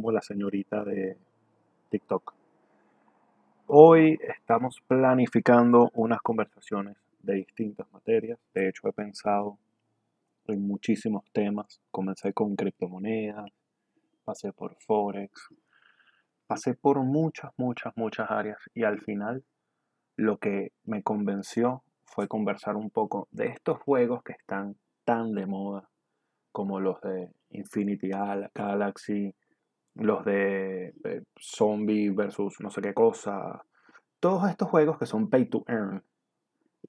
como la señorita de TikTok. Hoy estamos planificando unas conversaciones de distintas materias. De hecho, he pensado en muchísimos temas. Comencé con criptomonedas, pasé por Forex, pasé por muchas, muchas, muchas áreas y al final lo que me convenció fue conversar un poco de estos juegos que están tan de moda como los de Infinity Galaxy, los de eh, Zombie versus no sé qué cosa. Todos estos juegos que son pay to earn.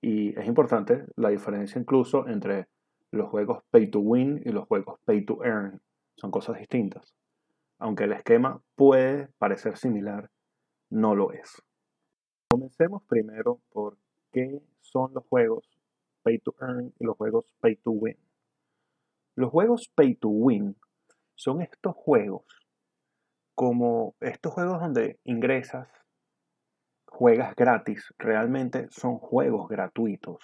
Y es importante la diferencia incluso entre los juegos pay to win y los juegos pay to earn. Son cosas distintas. Aunque el esquema puede parecer similar, no lo es. Comencemos primero por qué son los juegos pay to earn y los juegos pay to win. Los juegos pay to win son estos juegos como estos juegos donde ingresas, juegas gratis, realmente son juegos gratuitos.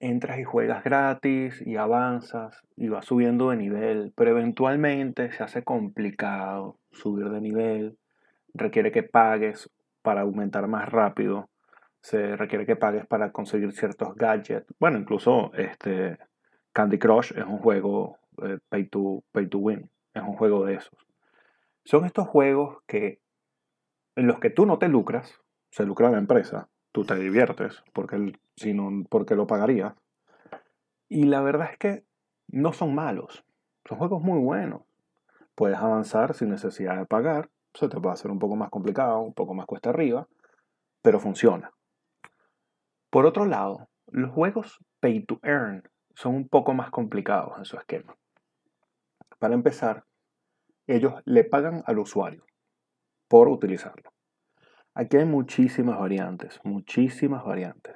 Entras y juegas gratis y avanzas y vas subiendo de nivel, pero eventualmente se hace complicado subir de nivel, requiere que pagues para aumentar más rápido, se requiere que pagues para conseguir ciertos gadgets, bueno, incluso este, Candy Crush es un juego eh, pay, to, pay to win, es un juego de esos. Son estos juegos que en los que tú no te lucras, se lucra la empresa, tú te diviertes, porque, si no, porque lo pagarías. Y la verdad es que no son malos, son juegos muy buenos. Puedes avanzar sin necesidad de pagar, se te puede hacer un poco más complicado, un poco más cuesta arriba, pero funciona. Por otro lado, los juegos pay to earn son un poco más complicados en su esquema. Para empezar, ellos le pagan al usuario por utilizarlo. Aquí hay muchísimas variantes, muchísimas variantes.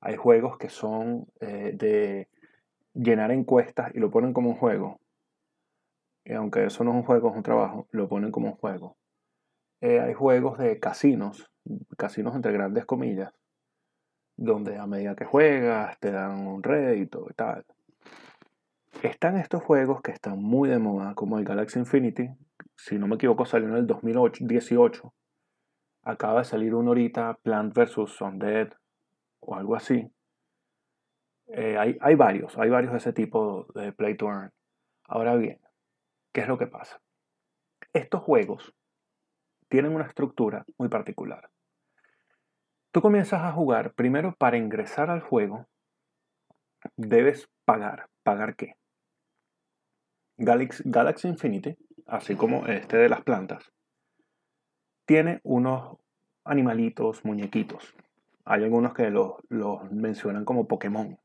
Hay juegos que son eh, de llenar encuestas y lo ponen como un juego. Y aunque eso no es un juego, es un trabajo, lo ponen como un juego. Eh, hay juegos de casinos, casinos entre grandes comillas, donde a medida que juegas te dan un rédito y tal. Están estos juegos que están muy de moda, como el Galaxy Infinity. Si no me equivoco, salió en el 2018. Acaba de salir uno ahorita, Plant vs. Undead o algo así. Eh, hay, hay, varios, hay varios de ese tipo de Play to Earn. Ahora bien, ¿qué es lo que pasa? Estos juegos tienen una estructura muy particular. Tú comienzas a jugar, primero para ingresar al juego, debes pagar. ¿Pagar qué? Galaxy, Infinity, así como este de las plantas, tiene unos animalitos, muñequitos. Hay algunos que los, los mencionan como Pokémon.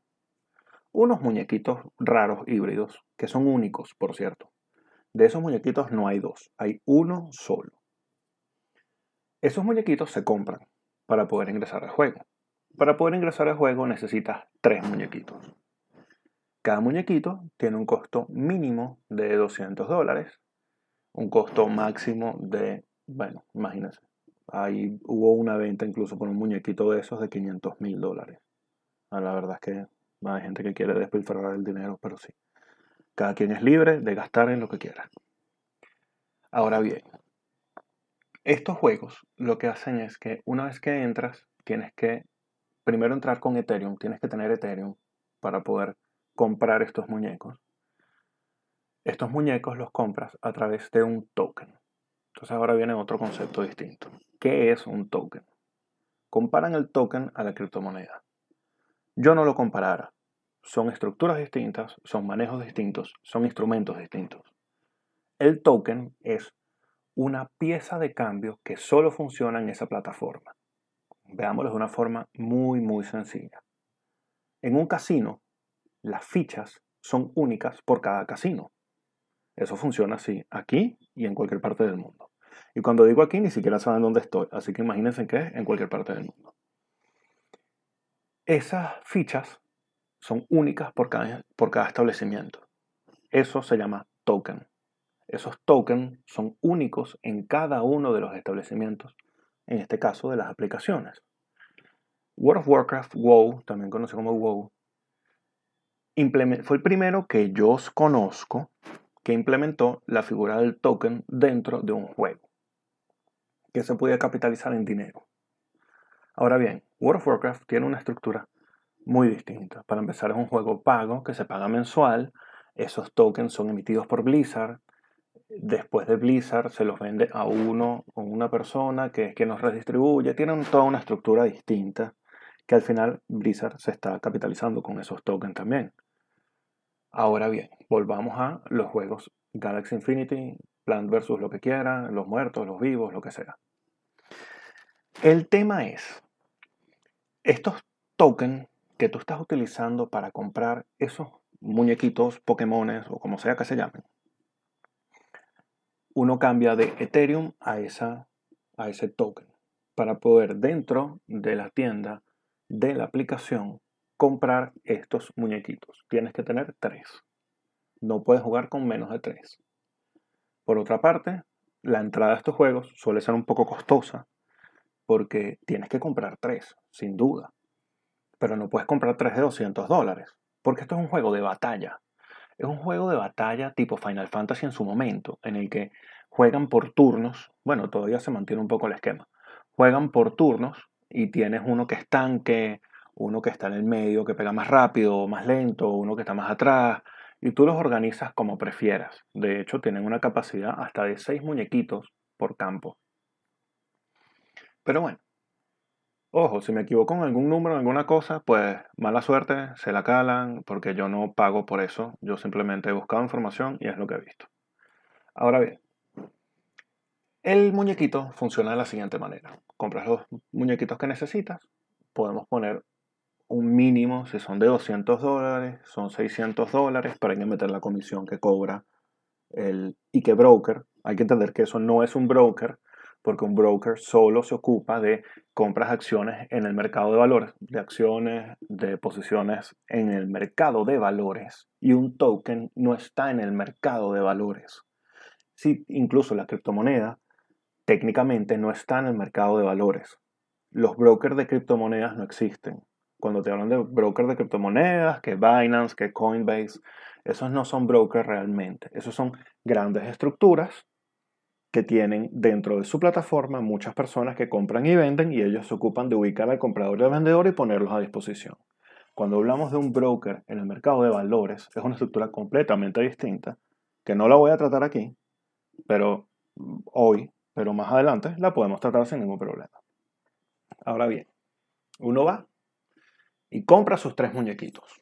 Unos muñequitos raros, híbridos, que son únicos, por cierto. De esos muñequitos no hay dos, hay uno solo. Esos muñequitos se compran para poder ingresar al juego. Para poder ingresar al juego necesitas tres muñequitos. Cada muñequito tiene un costo mínimo de 200 dólares, un costo máximo de, bueno, imagínense, ahí hubo una venta incluso por un muñequito de esos de 500 mil dólares. Ah, la verdad es que hay gente que quiere despilfarrar el dinero, pero sí. Cada quien es libre de gastar en lo que quiera. Ahora bien, estos juegos lo que hacen es que una vez que entras, tienes que primero entrar con Ethereum, tienes que tener Ethereum para poder comprar estos muñecos. Estos muñecos los compras a través de un token. Entonces ahora viene otro concepto distinto. ¿Qué es un token? Comparan el token a la criptomoneda. Yo no lo comparara. Son estructuras distintas, son manejos distintos, son instrumentos distintos. El token es una pieza de cambio que solo funciona en esa plataforma. Veámoslo de una forma muy, muy sencilla. En un casino, las fichas son únicas por cada casino. Eso funciona así, aquí y en cualquier parte del mundo. Y cuando digo aquí, ni siquiera saben dónde estoy, así que imagínense que es en cualquier parte del mundo. Esas fichas son únicas por cada, por cada establecimiento. Eso se llama token. Esos tokens son únicos en cada uno de los establecimientos, en este caso de las aplicaciones. World of Warcraft, WoW, también conocido como WoW, fue el primero que yo conozco que implementó la figura del token dentro de un juego, que se podía capitalizar en dinero. Ahora bien, World of Warcraft tiene una estructura muy distinta. Para empezar, es un juego pago que se paga mensual. Esos tokens son emitidos por Blizzard. Después de Blizzard se los vende a uno o una persona que es los redistribuye. Tienen toda una estructura distinta que al final Blizzard se está capitalizando con esos tokens también. Ahora bien, volvamos a los juegos Galaxy Infinity, Plant vs. lo que quiera, los muertos, los vivos, lo que sea. El tema es, estos tokens que tú estás utilizando para comprar esos muñequitos, Pokémones o como sea que se llamen, uno cambia de Ethereum a, esa, a ese token para poder dentro de la tienda de la aplicación comprar estos muñequitos. Tienes que tener tres. No puedes jugar con menos de tres. Por otra parte, la entrada a estos juegos suele ser un poco costosa porque tienes que comprar tres, sin duda. Pero no puedes comprar tres de 200 dólares, porque esto es un juego de batalla. Es un juego de batalla tipo Final Fantasy en su momento, en el que juegan por turnos. Bueno, todavía se mantiene un poco el esquema. Juegan por turnos y tienes uno que es tanque, uno que está en el medio, que pega más rápido más lento, uno que está más atrás, y tú los organizas como prefieras. De hecho, tienen una capacidad hasta de 6 muñequitos por campo. Pero bueno, ojo, si me equivoco en algún número, en alguna cosa, pues mala suerte, se la calan, porque yo no pago por eso. Yo simplemente he buscado información y es lo que he visto. Ahora bien, el muñequito funciona de la siguiente manera. Compras los muñequitos que necesitas. Podemos poner un mínimo, si son de 200 dólares, son 600 dólares, pero hay que meter la comisión que cobra el Ike Broker. Hay que entender que eso no es un broker, porque un broker solo se ocupa de compras de acciones en el mercado de valores, de acciones, de posiciones en el mercado de valores, y un token no está en el mercado de valores. Si incluso la criptomoneda técnicamente no está en el mercado de valores. Los brokers de criptomonedas no existen cuando te hablan de brokers de criptomonedas, que Binance, que Coinbase, esos no son brokers realmente. Esos son grandes estructuras que tienen dentro de su plataforma muchas personas que compran y venden y ellos se ocupan de ubicar al comprador y al vendedor y ponerlos a disposición. Cuando hablamos de un broker en el mercado de valores, es una estructura completamente distinta, que no la voy a tratar aquí, pero hoy, pero más adelante la podemos tratar sin ningún problema. Ahora bien, uno va y compra sus tres muñequitos.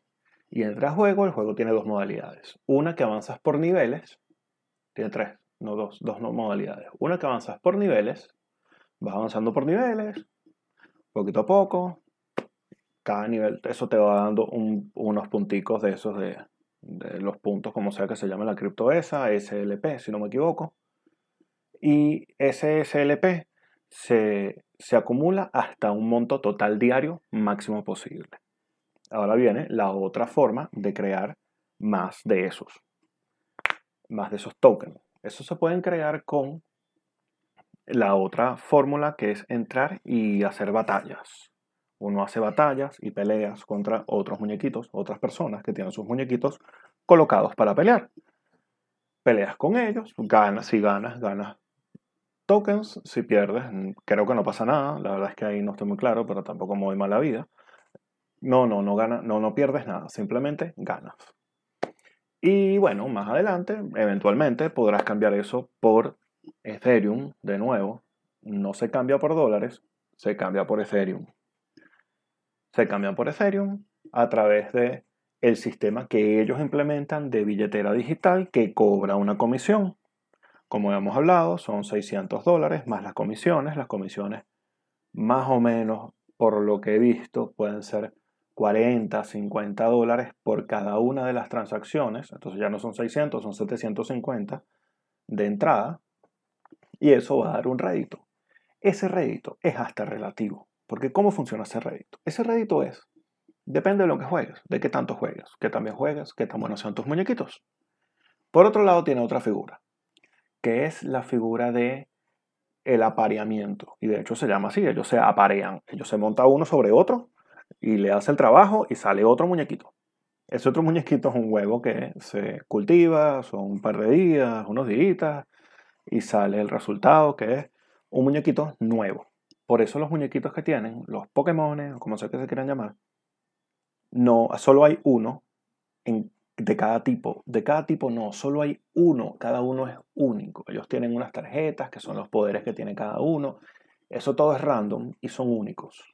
Y entra a juego, el juego tiene dos modalidades. Una que avanzas por niveles, tiene tres, no dos, dos modalidades. Una que avanzas por niveles, vas avanzando por niveles, poquito a poco, cada nivel, eso te va dando unos punticos de esos de, de, los puntos, como sea que se llame la cripto esa, SLP, si no me equivoco. Y ese SLP se, se acumula hasta un monto total diario máximo posible. Ahora viene la otra forma de crear más de esos, más de esos tokens. Eso se pueden crear con la otra fórmula que es entrar y hacer batallas. Uno hace batallas y peleas contra otros muñequitos, otras personas que tienen sus muñequitos colocados para pelear. Peleas con ellos, ganas, si ganas, ganas tokens, si pierdes, creo que no pasa nada, la verdad es que ahí no estoy muy claro, pero tampoco muy mala vida. No, no, no, no, no pierdes nada, simplemente ganas. Y bueno, más adelante, eventualmente podrás cambiar eso por Ethereum de nuevo. No se cambia por dólares, se cambia por Ethereum. Se cambia por Ethereum a través de el sistema que ellos implementan de billetera digital que cobra una comisión. Como hemos hablado, son 600 dólares más las comisiones. Las comisiones, más o menos, por lo que he visto, pueden ser 40, 50 dólares por cada una de las transacciones, entonces ya no son 600, son 750 de entrada, y eso va a dar un rédito. Ese rédito es hasta relativo, porque ¿cómo funciona ese rédito? Ese rédito es, depende de lo que juegues, de qué tanto juegues, qué también juegues, qué tan buenos sean tus muñequitos. Por otro lado tiene otra figura, que es la figura de el apareamiento, y de hecho se llama así, ellos se aparean, ellos se monta uno sobre otro y le hace el trabajo y sale otro muñequito. Ese otro muñequito es un huevo que se cultiva, son un par de días, unos días, y sale el resultado que es un muñequito nuevo. Por eso los muñequitos que tienen, los Pokémon, como sea que se quieran llamar, no, solo hay uno de cada tipo. De cada tipo no, solo hay uno, cada uno es único. Ellos tienen unas tarjetas que son los poderes que tiene cada uno. Eso todo es random y son únicos.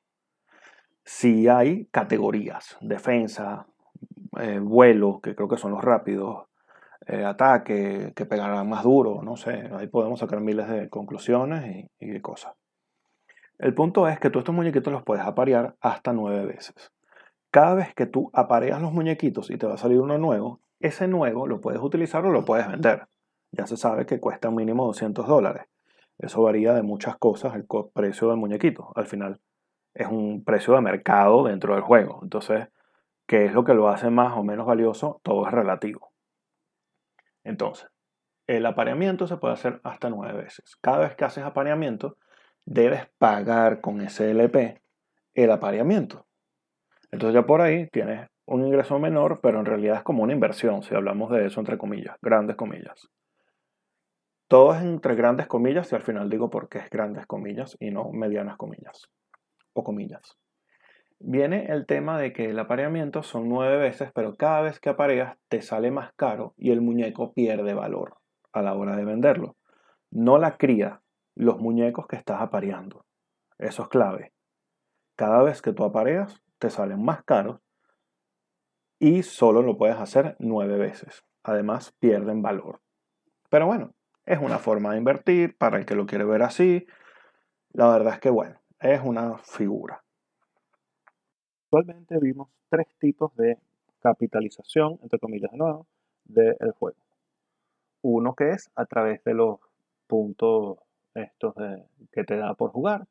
Si hay categorías, defensa, eh, vuelo, que creo que son los rápidos, eh, ataque, que pegarán más duro, no sé, ahí podemos sacar miles de conclusiones y, de cosas. El punto es que tú estos muñequitos los puedes aparear hasta nueve veces. Cada vez que tú apareas los muñequitos y te va a salir uno nuevo, ese nuevo lo puedes utilizar o lo puedes vender. Ya se sabe que cuesta un mínimo 200 dólares. Eso varía de muchas cosas el precio del muñequito. Al final es un precio de mercado dentro del juego. Entonces, ¿qué es lo que lo hace más o menos valioso? Todo es relativo. Entonces, el apareamiento se puede hacer hasta nueve veces. Cada vez que haces apareamiento, debes pagar con SLP el apareamiento. Entonces ya por ahí tienes un ingreso menor, pero en realidad es como una inversión, si hablamos de eso entre comillas, grandes comillas. Todo es entre grandes comillas y al final digo por qué es grandes comillas y no medianas comillas o comillas. Viene el tema de que el apareamiento son nueve veces, pero cada vez que apareas te sale más caro y el muñeco pierde valor a la hora de venderlo. No la cría, los muñecos que estás apareando. Eso es clave. Cada vez que tú apareas, te salen más caros y solo lo puedes hacer nueve veces. Además, pierden valor. Pero bueno, es una forma de invertir para el que lo quiere ver así. La verdad es que, bueno, es una figura. Actualmente vimos tres tipos de capitalización, entre comillas de nuevo, del juego. Uno que es a través de los puntos estos que te da por jugar.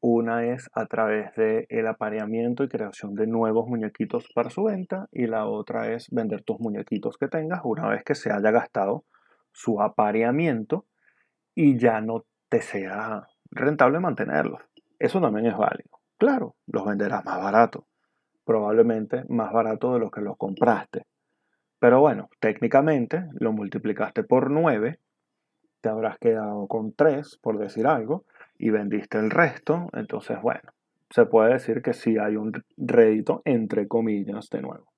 Una es a través del el apareamiento y creación de nuevos muñequitos para su venta. Y la otra es vender tus muñequitos que tengas una vez que se haya gastado su apareamiento y ya no te sea rentable mantenerlos. Eso también es válido. Claro, los venderás más barato, probablemente más barato de lo que los compraste. Pero bueno, técnicamente lo multiplicaste por 9, te habrás quedado con 3, por decir algo, y vendiste el resto. Entonces, bueno, se puede decir que sí hay un rédito entre comillas de nuevo.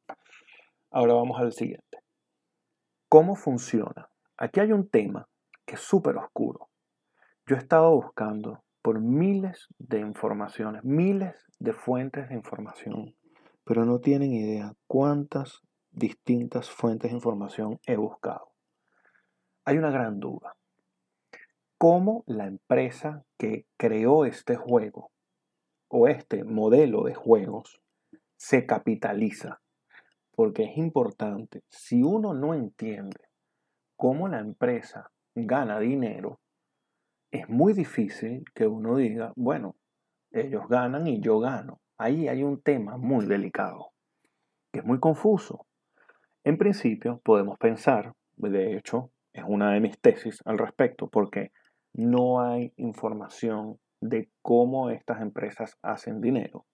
Ahora vamos al siguiente. ¿Cómo funciona? Aquí hay un tema que es súper oscuro. Yo he estado buscando por miles de informaciones, miles de fuentes de información, pero no tienen idea cuántas distintas fuentes de información he buscado. Hay una gran duda. ¿Cómo la empresa que creó este juego o este modelo de juegos se capitaliza? Porque es importante, si uno no entiende cómo la empresa gana dinero, es muy difícil que uno diga, bueno, ellos ganan y yo gano. Ahí hay un tema muy delicado, que es muy confuso. En principio podemos pensar, de hecho, es una de mis tesis al respecto, porque no hay información de cómo estas empresas hacen dinero.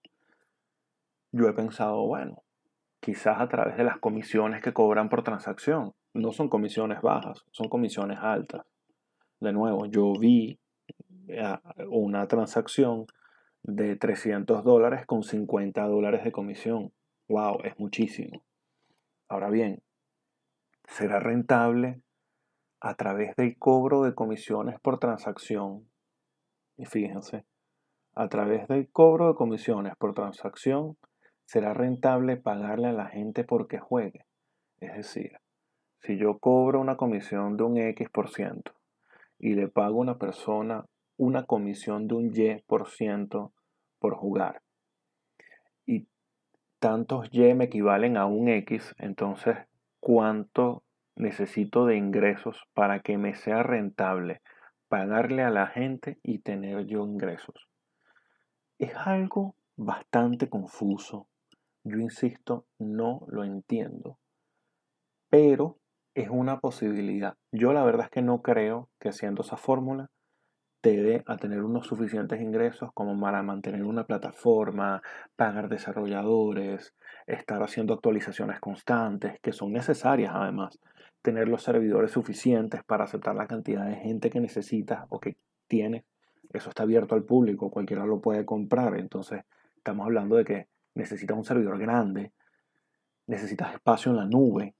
Yo he pensado, bueno, quizás a través de las comisiones que cobran por transacción. No son comisiones bajas, son comisiones altas. De nuevo, yo vi eh, una transacción de 300 dólares con 50 dólares de comisión. ¡Wow! Es muchísimo. Ahora bien, ¿será rentable a través del cobro de comisiones por transacción? Y fíjense, a través del cobro de comisiones por transacción, será rentable pagarle a la gente porque juegue. Es decir, si yo cobro una comisión de un X por ciento y le pago a una persona una comisión de un Y por ciento por jugar y tantos Y me equivalen a un X, entonces ¿cuánto necesito de ingresos para que me sea rentable pagarle a la gente y tener yo ingresos? Es algo bastante confuso. Yo insisto, no lo entiendo. Pero es una posibilidad. Yo la verdad es que no creo que haciendo esa fórmula te dé a tener unos suficientes ingresos como para mantener una plataforma, pagar desarrolladores, estar haciendo actualizaciones constantes, que son necesarias además, tener los servidores suficientes para aceptar la cantidad de gente que necesitas o que tienes. Eso está abierto al público, cualquiera lo puede comprar. Entonces, estamos hablando de que necesitas un servidor grande, necesitas espacio en la nube,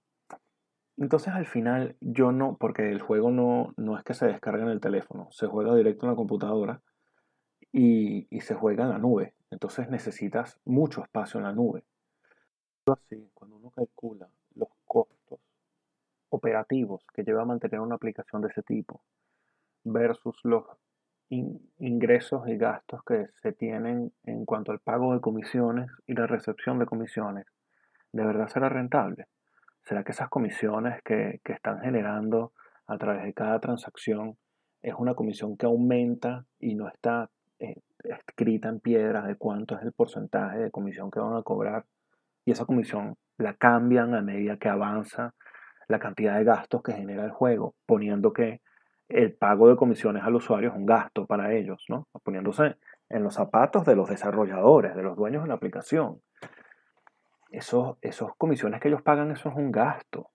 entonces al final yo no, porque el juego no, no es que se descargue en el teléfono, se juega directo en la computadora y, y se juega en la nube. Entonces necesitas mucho espacio en la nube. Así, cuando uno calcula los costos operativos que lleva a mantener una aplicación de ese tipo versus los ingresos y gastos que se tienen en cuanto al pago de comisiones y la recepción de comisiones, ¿de verdad será rentable? ¿Será que esas comisiones que, están generando a través de cada transacción es una comisión que aumenta y no está eh, escrita en piedra de cuánto es el porcentaje de comisión que van a cobrar? Y esa comisión la cambian a medida que avanza la cantidad de gastos que genera el juego, poniendo que el pago de comisiones al usuario es un gasto para ellos, ¿no? Poniéndose en los zapatos de los desarrolladores, de los dueños de la aplicación esos, esos comisiones que ellos pagan, eso es un gasto.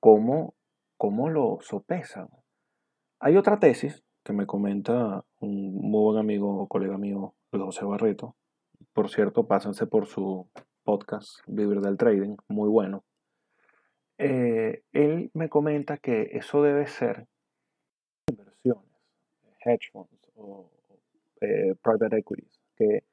¿Cómo, cómo lo sopesan? Hay otra tesis que me comenta un muy buen amigo o colega mío, José Barreto. Por cierto, pásense por su podcast Vivir del Trading, muy bueno. Eh, él me comenta que eso debe ser inversiones, hedge funds o eh, private equities, que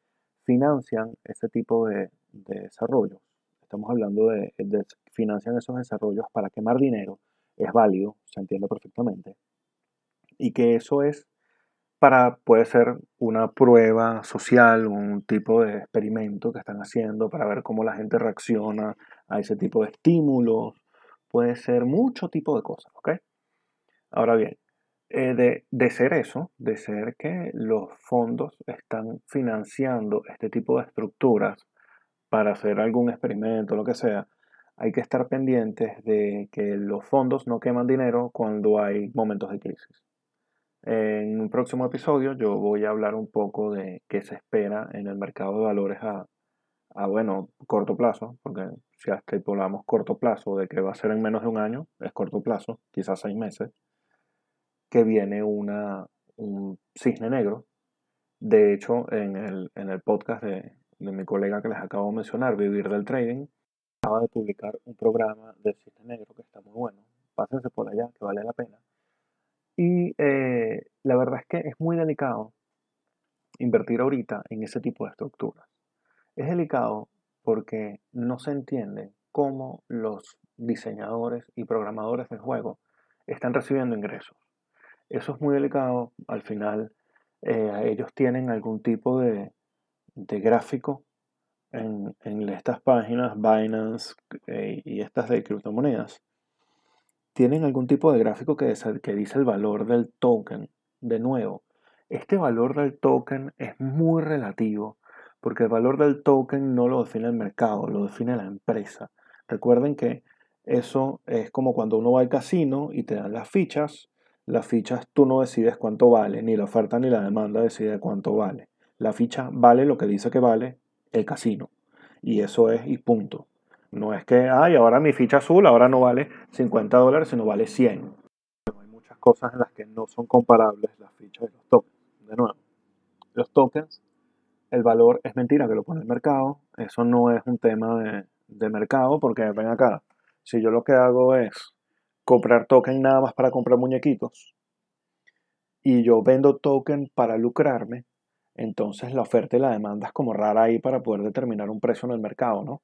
financian ese tipo de, de desarrollos. Estamos hablando de, de, financian esos desarrollos para quemar dinero. Es válido, se entiende perfectamente. Y que eso es para, puede ser una prueba social, un tipo de experimento que están haciendo para ver cómo la gente reacciona a ese tipo de estímulos. Puede ser mucho tipo de cosas, ¿ok? Ahora bien, eh, de, de, ser eso, de ser que los fondos están financiando este tipo de estructuras para hacer algún experimento, lo que sea, hay que estar pendientes de que los fondos no queman dinero cuando hay momentos de crisis. En un próximo episodio yo voy a hablar un poco de qué se espera en el mercado de valores a, a bueno, corto plazo, porque si hasta estipulamos corto plazo de que va a ser en menos de un año, es corto plazo, quizás seis meses, que viene una, un cisne negro. De hecho, en el, en el podcast de, de mi colega que les acabo de mencionar, Vivir del Trading, acaba de publicar un programa del Cisne Negro que está muy bueno. Pásense por allá, que vale la pena. Y eh, la verdad es que es muy delicado invertir ahorita en ese tipo de estructuras. Es delicado porque no se entiende cómo los diseñadores y programadores del juego están recibiendo ingresos. Eso es muy delicado. Al final, eh, ellos tienen algún tipo de, de gráfico en, estas páginas, Binance eh, y estas de criptomonedas, tienen algún tipo de gráfico que, que dice el valor del token. De nuevo, este valor del token es muy relativo porque el valor del token no lo define el mercado, lo define la empresa. Recuerden que eso es como cuando uno va al casino y te dan las fichas. Las fichas tú no decides cuánto vale, ni la oferta ni la demanda decide cuánto vale. La ficha vale lo que dice que vale el casino. Y eso es y punto. No es que, ay, ahora mi ficha azul ahora no vale 50 dólares, sino vale 100. Hay muchas cosas en las que no son comparables las fichas y los tokens. De nuevo, los tokens, el valor es mentira que lo pone el mercado. Eso no es un tema de, de mercado porque ven acá. Si yo lo que hago es comprar token nada más para comprar muñequitos y yo vendo token para lucrarme, entonces la oferta y la demanda es como rara ahí para poder determinar un precio en el mercado, ¿no?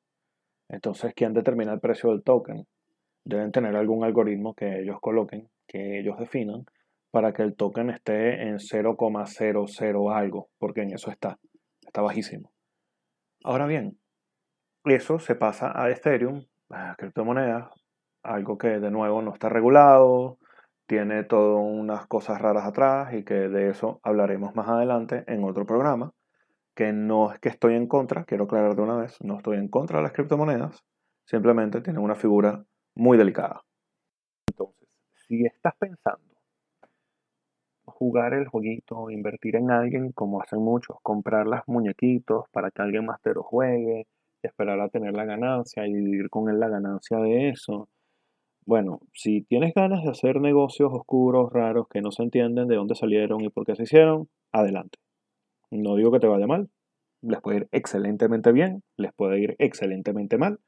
Entonces, ¿quién determina el precio del token? Deben tener algún algoritmo que ellos coloquen, que ellos definan, para que el token esté en 0,00 algo, porque en eso está, está bajísimo. Ahora bien, eso se pasa a Ethereum, a criptomonedas, algo que de nuevo no está regulado, tiene todas unas cosas raras atrás y que de eso hablaremos más adelante en otro programa, que no es que estoy en contra, quiero aclarar de una vez, no estoy en contra de las criptomonedas, simplemente tienen una figura muy delicada. Entonces, si estás pensando jugar el jueguito, invertir en alguien, como hacen muchos, comprar las muñequitos para que alguien más te lo juegue, esperar a tener la ganancia y vivir con él la ganancia de eso. Bueno, si tienes ganas de hacer negocios oscuros, raros, que no se entienden de dónde salieron y por qué se hicieron, adelante. No digo que te vaya mal, les puede ir excelentemente bien, les puede ir excelentemente mal,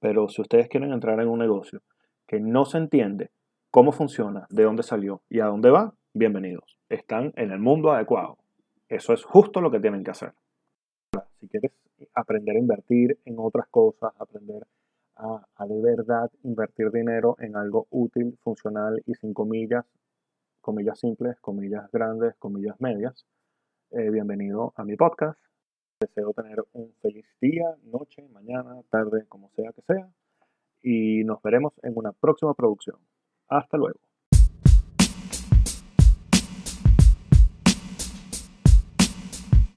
pero si ustedes quieren entrar en un negocio que no se entiende cómo funciona, de dónde salió y a dónde va, bienvenidos. Están en el mundo adecuado. Eso es justo lo que tienen que hacer. Si quieres aprender a invertir en otras cosas, aprender a, de verdad invertir dinero en algo útil, funcional y sin comillas, comillas simples, comillas grandes, comillas medias, eh, bienvenido a mi podcast. Deseo tener un feliz día, noche, mañana, tarde, como sea que sea. Y nos veremos en una próxima producción. Hasta luego.